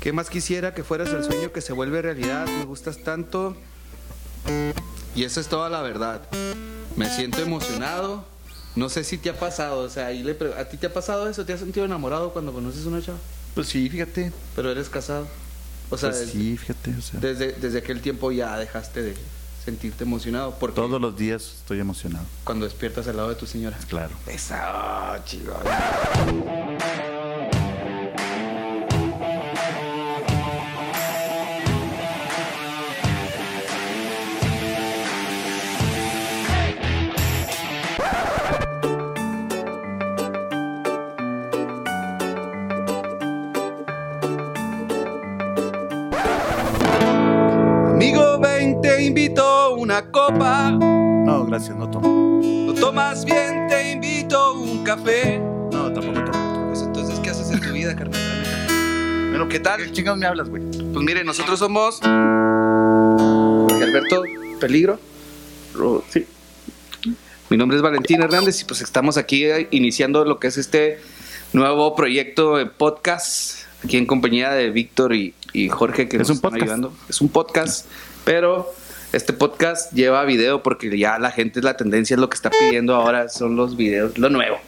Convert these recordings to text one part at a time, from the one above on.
¿Qué más quisiera que fueras el sueño que se vuelve realidad? Me gustas tanto. Y eso es toda la verdad. Me siento emocionado. No sé si te ha pasado, o sea, ahí le pre- ¿a ti te ha pasado eso? ¿Te has sentido enamorado cuando conoces a una chava? Pues sí, fíjate. Pero eres casado. O sea, Pues desde, sí, fíjate. O sea, desde, desde aquel tiempo ya dejaste de sentirte emocionado. Porque todos los días estoy emocionado. cuando despiertas al lado de tu señora. Claro. Esa, chico. Una copa. No, gracias, no tomo. Lo tomas bien, te invito un café. No, tampoco tomo. Pues entonces, ¿qué haces en tu vida, carnal? Pero, ¿Qué tal? ¿Qué chingados me hablas, güey? Pues miren, nosotros somos Jorge Alberto Peligro. Oh, sí. Mi nombre es Valentín Hernández y pues estamos aquí eh, iniciando lo que es este nuevo proyecto de podcast, aquí en compañía de Víctor y, y Jorge que Es nos un están podcast. ayudando. Es un podcast, pero este podcast lleva video porque ya la gente, la tendencia es lo que está pidiendo ahora, son los videos, lo nuevo.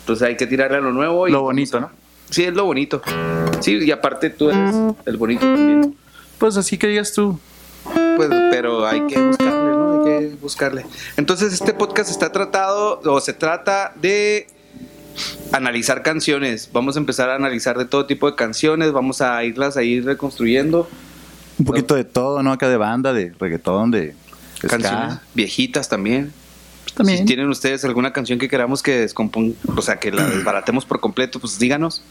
Entonces hay que tirarle a lo nuevo. Y Lo bonito, ¿no? Sí, es lo bonito. Sí, y aparte tú eres el bonito también. Pues así que digas tú. Pues, pero hay que buscarle, ¿no? Hay que buscarle. Entonces, este podcast está tratado, o se trata de analizar canciones. Vamos a empezar a analizar de todo tipo de canciones, vamos a irlas a ir reconstruyendo. Un poquito de todo, ¿no? Acá de banda, de reggaetón, de ska. Canciones viejitas también. Pues también. Si tienen ustedes alguna canción que queramos que descomponga, o sea, que la desbaratemos por completo, pues díganos.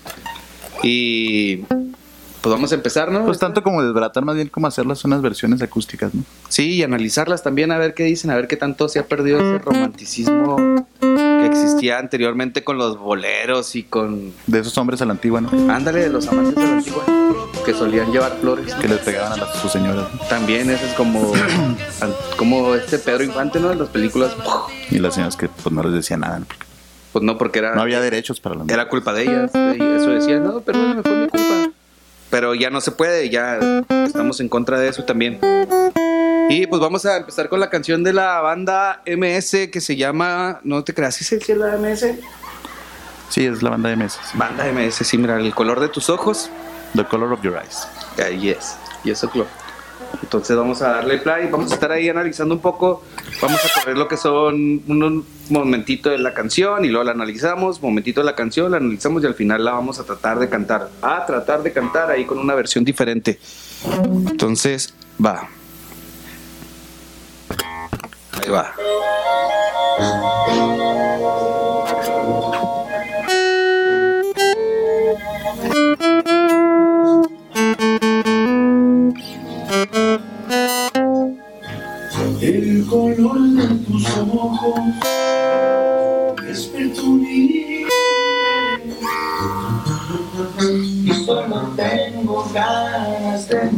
Y pues vamos a empezar, ¿no? Pues tanto como desbaratar, más bien como hacerlas unas versiones acústicas, ¿no? Sí, y analizarlas también, a ver qué dicen, a ver qué tanto se ha perdido ese romanticismo que existía anteriormente con los boleros y con... De esos hombres a la antigua, ¿no? Ándale, de los amantes de la antigua, que solían llevar flores. Que les pegaban a las, sus señoras. ¿no? También eso es como, como este Pedro Infante, ¿no? En las películas, Y las señoras que pues no les decían nada. ¿no? pues no, porque era, No había derechos para la era culpa de ellas. y Eso decían, no, perdóname, fue mi culpa. Pero ya no se puede, ya estamos en contra de eso también. Y pues vamos a empezar con la canción de la banda MS que se llama, no te creas, ¿sí dice la MS? Sí, es la banda de meses. Banda MS, sí, mira, el color de tus ojos. The Color of Your Eyes. Ahí es, y eso. Entonces vamos a darle play, vamos a estar ahí analizando un poco, vamos a correr lo que son un momentito de la canción y luego la analizamos, momentito de la canción, la analizamos y al final la vamos a tratar de cantar, a tratar de cantar ahí con una versión diferente. Entonces, va. Va. El color de tus ojos es perturbante y solo tengo ganas de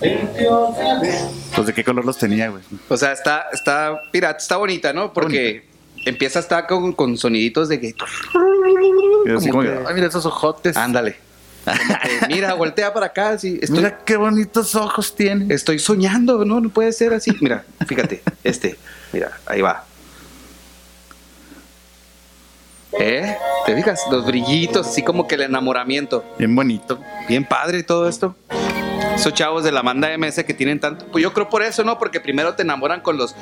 verte otra vez. Pues de qué color los tenía, güey. O sea, está, está, pirata, está bonita, ¿no? Porque empieza hasta con, con soniditos de que... Como como que- que, ay, mira esos ojotes. Ándale. Que, mira, voltea para acá. Sí, estoy, Mira qué bonitos ojos tiene. estoy soñando, ¿no? No puede ser así. Mira, fíjate, este. Mira, ahí va. ¿Eh? ¿Te fijas? Los brillitos, así como que el enamoramiento. Bien bonito. Bien padre todo esto. Esos chavos de la banda MS que tienen tanto. Pues yo creo por eso, ¿no? Porque primero te enamoran con los.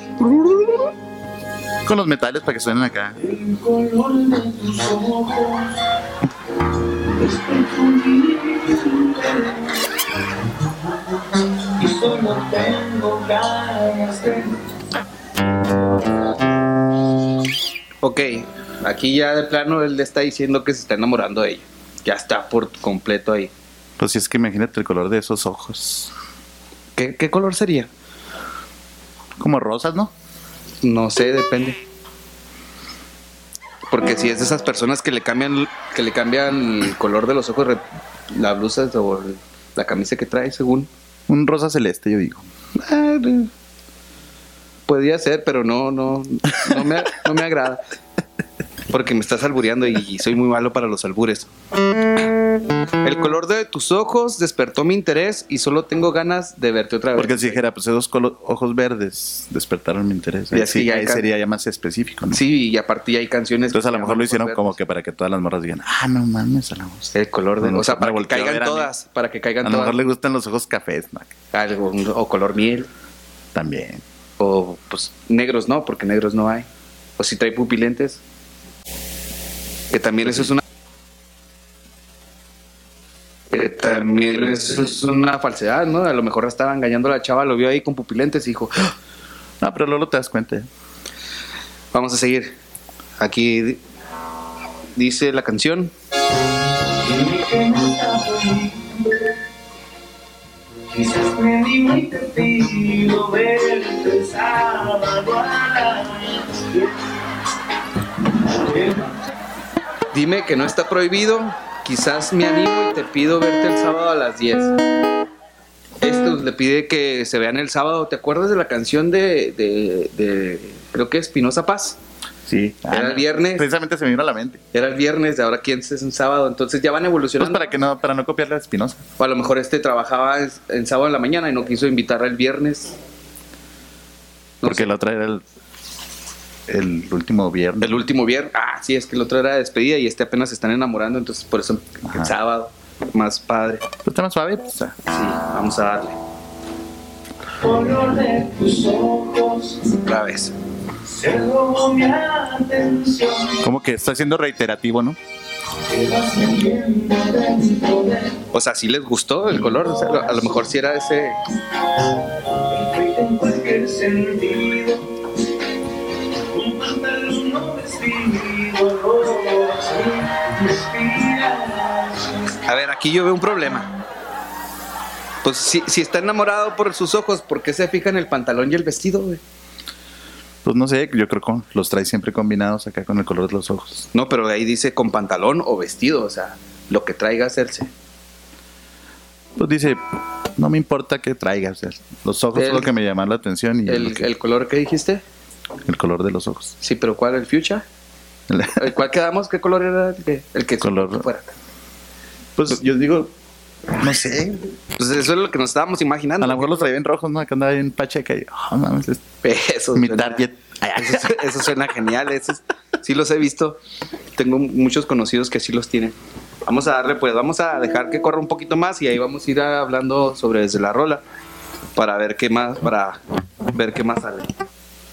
Con los metales para que suenen acá. El color de tus ojos y solo tengo ganas de Ok, aquí ya de plano él le está diciendo que se está enamorando de ella. Ya está por completo ahí. Pues si es que imagínate el color de esos ojos. ¿Qué, qué color sería? Como rosas, ¿no? No sé, depende. Porque si es de esas personas que le cambian, que le cambian el color de los ojos, la blusa o la camisa que trae, según. Un rosa celeste, yo digo. Ah, no. Podría ser, pero no, no, no me, no me agrada. Porque me estás albureando y soy muy malo para los albures. El color de tus ojos despertó mi interés y solo tengo ganas de verte otra vez. Porque si dijera, pues esos ojos verdes despertaron mi interés. Y Ahí, así sí, ya ahí sería ya más específico, ¿no? Sí, y aparte ya hay canciones. Entonces a lo mejor lo hicieron como que para que todas las morras digan, ah, no mames, a la voz. El color de. No, o sea, para que caigan mí. todas. Para que caigan A lo todas. mejor le gustan los ojos cafés, ¿no? Algo, o color miel. También. O pues negros no, porque negros no hay. O si trae pupilentes. Que también eso es una. Que también eso es una falsedad, ¿no? A lo mejor estaba engañando a la chava, lo vio ahí con pupilentes y dijo, "Ah, No, pero luego te das cuenta. vamos a seguir. Aquí di- dice la canción. Quizás me verte sábado a. Dime que no está prohibido. Quizás me animo y te pido verte el sábado a las 10. Esto le pide que se vean el sábado. ¿Te acuerdas de la canción de, de, de- creo que Espinosa Paz? Sí. Era el viernes. Precisamente se me vino a la mente. Era el viernes, de ahora quién es un sábado. Entonces ya van Pues evolucionando. para que no, para no copiarle a Espinosa. O a lo mejor este trabajaba en, en sábado en la mañana y no quiso invitarla el viernes. No Porque sé. la otra era el, el último viernes. El último viernes. Ah, sí, es que el otro era despedida y este apenas se están enamorando. Entonces por eso el sábado. Más padre. Está más suave. Sí, vamos a darle. Color de tus ojos Otra vez. se robó mi atención. como que está siendo reiterativo, ¿no? O sea, sí les gustó el color. o sea, a lo mejor sí era ese. Aquí yo veo un problema. Pues si, si está enamorado por sus ojos, ¿por qué se fija en el pantalón y el vestido, güey? Pues no sé, yo creo que los trae siempre combinados acá con el color de los ojos. No, pero ahí dice con pantalón o vestido, o sea, lo que traiga hacerse. Pues dice, no me importa que traigas. o sea, los ojos El- es lo que me llama la atención y El, que- el color que dijiste, el color de los ojos. sí, pero ¿cuál? ¿El fuchsia? ¿El cuál quedamos? ¿Qué color era? El que, el que Color- fuera. Pues yo digo, no sé. Pues eso es lo que nos estábamos imaginando. A lo mejor los traía en rojos, ¿no? Acá andaba bien pacheca y, oh, mames, es Eso mi suena- target. Eso, su- eso suena genial. eso es- sí los he visto. Tengo muchos conocidos que sí los tienen. Vamos a darle, pues, vamos a dejar que corra un poquito más y ahí vamos a ir hablando sobre desde la rola para ver qué más, para ver qué más sale.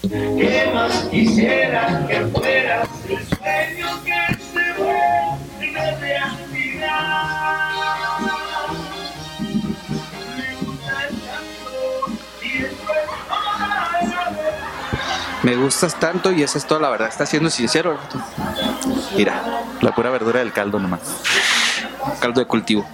¿Qué más quisiera que fueras el sueño que Me gustas tanto y esa es toda la verdad. Está siendo sincero. Mira, La pura verdura del caldo nomás. caldo de cultivo.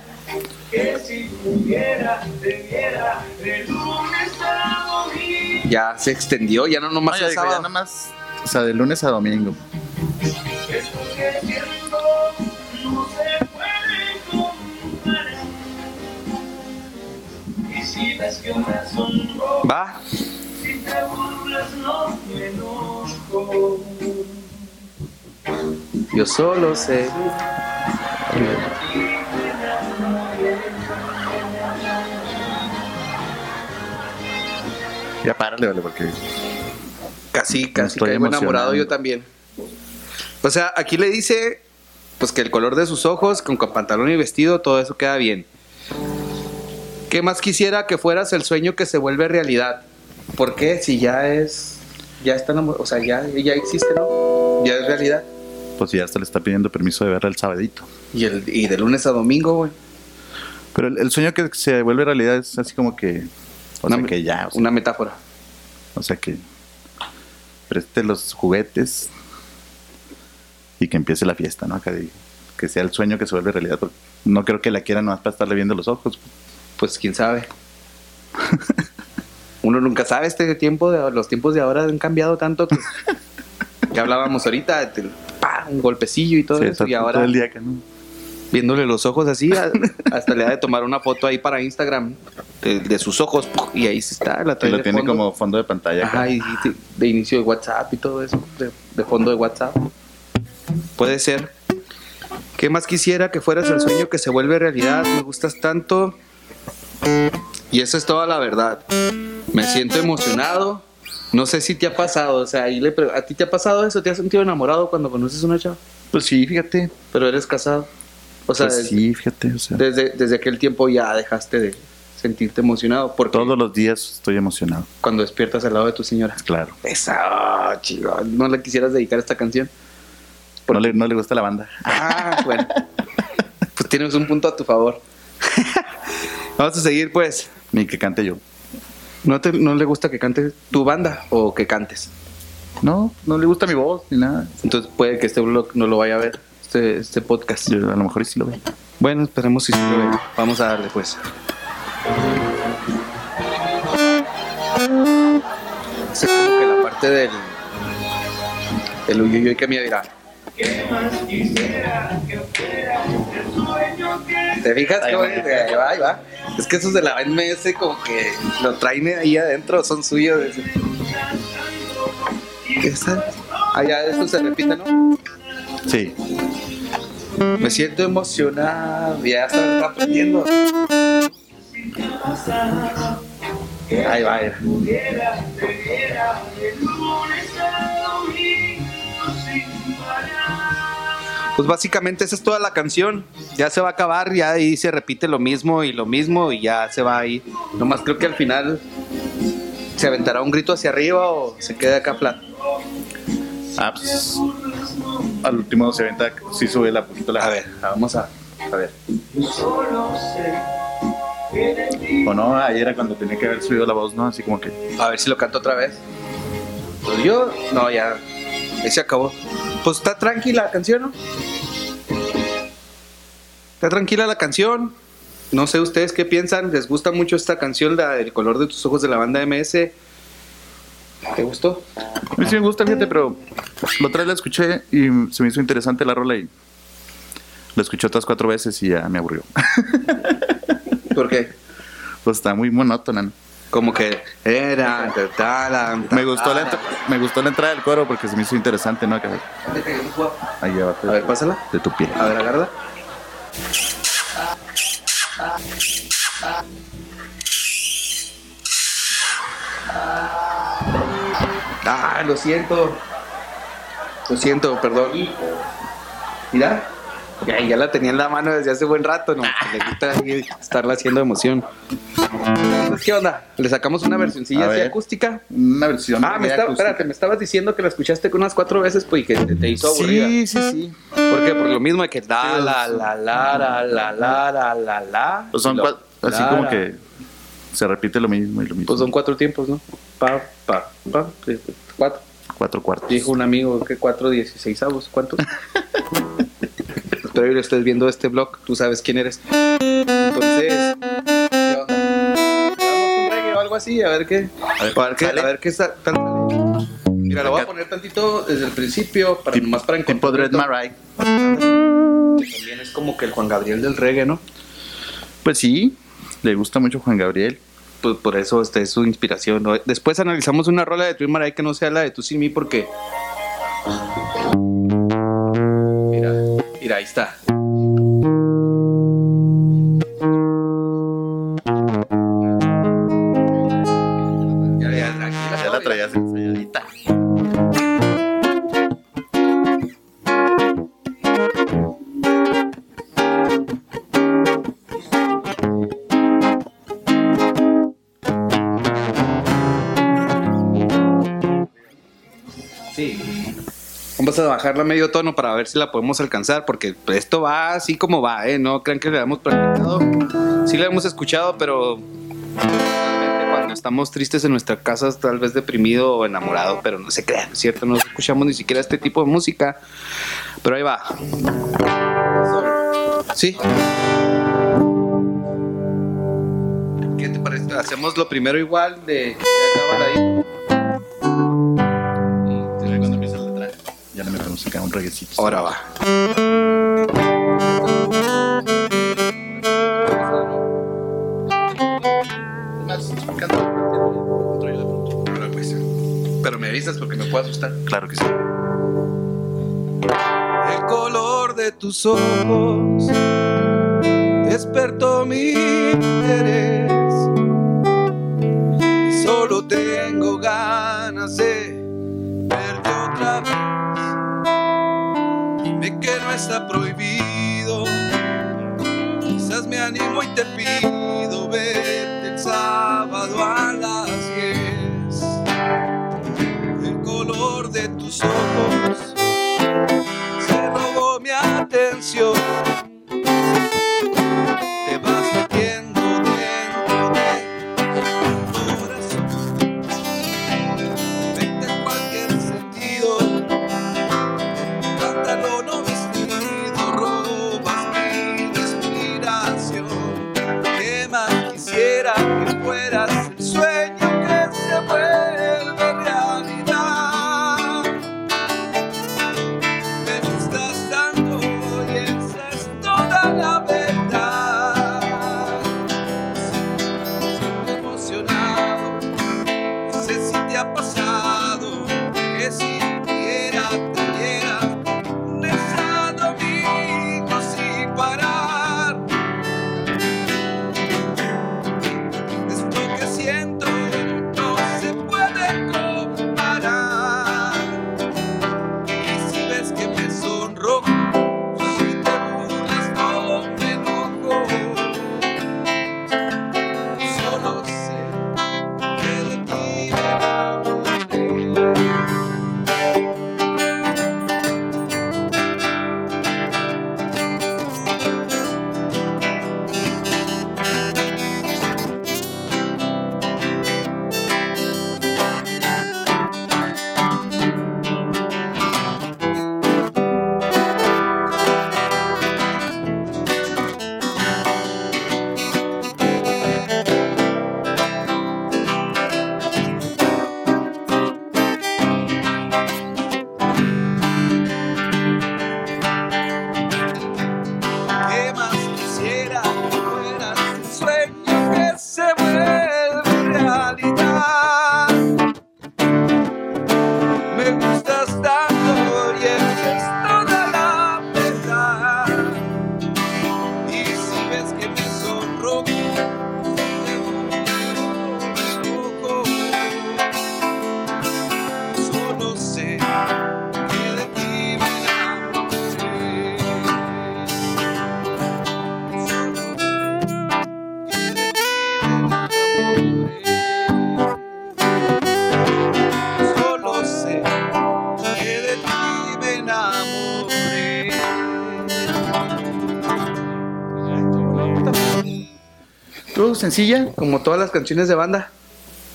Ya se extendió, ya no nomás No, ya el digo, ya sábado. nomás, o sea, de lunes a domingo. Va, yo solo sé. Ya párale, vale, porque Casi, casi estoy enamorado yo también. O sea, aquí le dice pues que el color de sus ojos, con pantalón y vestido, todo eso queda bien. ¿Qué más quisiera que fueras el sueño que se vuelve realidad? ¿Por qué? Si ya es, ya está o sea, ya, ya existe, ¿no? Ya es realidad. pues ya hasta le está pidiendo permiso de verla el sabadito. Y, el, y de lunes a domingo, güey. Pero el, el sueño que se vuelve realidad es así como que, o Una sea, que ya, o sea, Una metáfora. o sea, que preste los juguetes y que empiece la fiesta, ¿no? Acá de- que sea el sueño que se vuelve realidad. porque no creo que la quiera nomás para estarle viendo los ojos. Pues quién sabe. Uno nunca sabe este tiempo, de, los tiempos de ahora han cambiado tanto que, que hablábamos ahorita, pa, un golpecillo y todo Sí, eso, y ahora todo el día que no. viéndole los ojos así, hasta le ha de tomar una foto ahí para Instagram de, de sus ojos, y ahí sí está, la trae lo tiene fondo. como fondo de pantalla. Ajá, y, y de inicio de WhatsApp y todo eso, de, de fondo de WhatsApp. puede ser. ¿Qué más quisiera que fueras el sueño que se vuelve realidad? Me gustas tanto. Y eso es toda la verdad. Me siento emocionado. No sé si te ha pasado, o sea, ahí le pre- ¿a ti te ha pasado eso? ¿Te has sentido enamorado cuando conoces a una chava? Pues sí, fíjate. Pero eres casado. O sea, Pues sí, fíjate. O sea, desde, desde aquel tiempo ya dejaste de sentirte emocionado. Porque todos los días estoy emocionado. cuando despiertas al lado de tu señora. Claro. Esa, chido. ¿No le quisieras dedicar esta canción? No le, no le gusta la banda. Ah, bueno. pues tienes un punto a tu favor. Vamos a seguir, pues. Ni que cante yo. ¿No, te, ¿No le gusta que cante tu banda o que cantes? No, no le gusta mi voz ni nada. Entonces puede que este blog no lo vaya a ver, este, este podcast. Yo a lo mejor sí lo ve. Bueno, esperemos si sí lo ve. Vamos a darle, pues. Es como que la parte del... El uyuyuy que me dirá. ¿Qué más quisiera que fuera ¿Te fijas? Ahí qué va. Ahí va. Es que esos de la MS como que lo traen ahí adentro, son suyos. Esa- Ah, ya, eso se repite, ¿no? Sí. Me siento emocionado. Ya está aprendiendo. Ahí va, ahí va. Pues básicamente esa es toda la canción. Ya se va a acabar, ya ahí se repite lo mismo y lo mismo y ya se va ahí. Nomás creo que al final se aventará un grito hacia arriba o se queda acá flat. Ah, pues, al último se aventa, sí sube la poquito la. A ver, vamos a, a ver. O no, ayer era cuando tenía que haber subido la voz, ¿no? Así como que. A ver si lo canto otra vez. Yo, no, ya. Ahí se acabó. Pues está tranquila la canción, ¿no? Está tranquila la canción. No sé ustedes qué piensan. ¿Les gusta mucho esta canción, la del color de tus ojos de la banda MS? ¿Te gustó? A mí sí me gusta, fíjate, pero la otra vez la escuché y se me hizo interesante la rola y la escuché otras cuatro veces y ya me aburrió. ¿Por qué? Pues está muy monótona. ¿no? Como que era. ta, ta, la, ta, Me gustó, la, me gustó la entrada del coro porque se me hizo interesante, ¿no? Que- Ahí ya A ver, pásala. de tu piel. A ver, agarra. Ah, lo siento. Lo siento, perdón. Mira. Ya, ya la tenía en la mano desde hace buen rato, ¿no? Le gusta estarla haciendo emoción. Entonces, ¿Qué onda? ¿Le sacamos una versioncilla así ver. acústica? Una versión. Ah, me estaba, acústica. espérate, me estabas diciendo que la escuchaste con unas cuatro veces pues, y que te, te hizo aburrida. Sí, sí, sí. ¿Por qué? Por lo mismo de que la, Sí, la, la, la, la, la, la, la, la, la. Pues son Lo- así la, como que se repite lo mismo y lo mismo. Pues son cuatro tiempos, ¿no? Pa, pa, pa. sí, Cuatro. cuatro cuartos. Dijo un amigo que cuatro dieciséisavos. ¿Cuántos? Espero que estés viendo este blog. Tú sabes quién eres. Entonces, algo así? A ver qué. A ver, A ver qué, ¿sale? a ver qué sa- tal sale. Mira, lo voy a poner tantito desde el principio, para Tip- nomás para Tipo encontrar. Dread Marai. Que también es como que el Juan Gabriel del reggae, ¿no? Pues sí, le gusta mucho Juan Gabriel. Pues por eso esta es su inspiración. ¿no? Después analizamos una rola de Twin Maray que no sea la de Tú sin mí porque... Mira, mira, ahí está. Sí. Vamos a bajarla medio tono para ver si la podemos alcanzar, porque esto va así como va, ¿eh? No crean que le hemos practicado. Sí la hemos escuchado, pero cuando estamos tristes en nuestra casa, tal vez deprimido o enamorado, pero no se crean, ¿no es cierto? No escuchamos ni siquiera este tipo de música. Pero ahí va. Sí. ¿Qué te parece? Hacemos lo primero igual de... le metemos acá un reguecito. Ahora va. Pero me avisas porque me puedo asustar. Claro que sí. El de tus ojos despertó mi interés. Sencilla. Como todas las canciones de banda.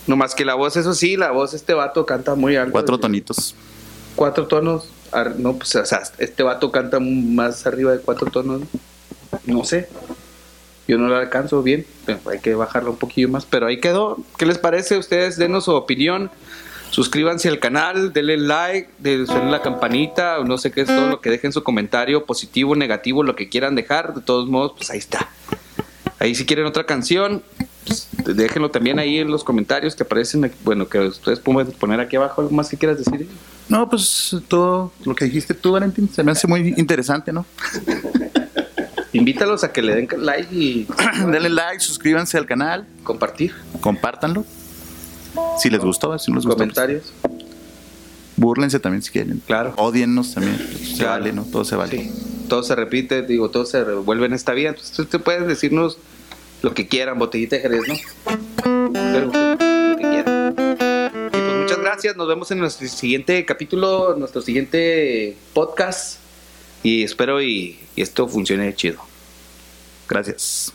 No más que la voz, eso sí, la voz este vato canta muy alto. Cuatro tonitos. Cuatro tonos. No, pues, o sea, este vato canta más arriba de cuatro tonos. No sé. Yo no lo alcanzo bien. pero Hay que bajarlo un poquillo más. Pero ahí quedó. ¿Qué les parece? Ustedes denos su opinión. Suscríbanse al canal, denle like, de- suenen la campanita, no sé qué es todo lo que dejen su comentario, positivo, negativo, lo que quieran dejar. De todos modos, pues ahí está. Ahí si quieren otra canción, pues, déjenlo también ahí en los comentarios que aparecen. aquí- Bueno, que ustedes pueden poner aquí abajo algo más que quieras decir. No, pues todo lo que dijiste tú, Valentín, se me hace muy interesante, ¿no? Invítalos a que le den like y Denle like, suscríbanse al canal, compartir compártanlo. Si les gustó, si no les gustó, pues, comentarios. búrlense también si quieren. Claro. Odiennos también. pues, Se vale, ¿no? Todo se vale. Sí. Todo se repite, digo, todo se revuelve en esta vida. Entonces, ustedes pueden decirnos lo que quieran, botellita de Jerez, ¿no? Pero, lo que quieran. Y pues muchas gracias. Nos vemos en nuestro siguiente capítulo, nuestro siguiente podcast. Y espero y, y esto funcione chido. Gracias.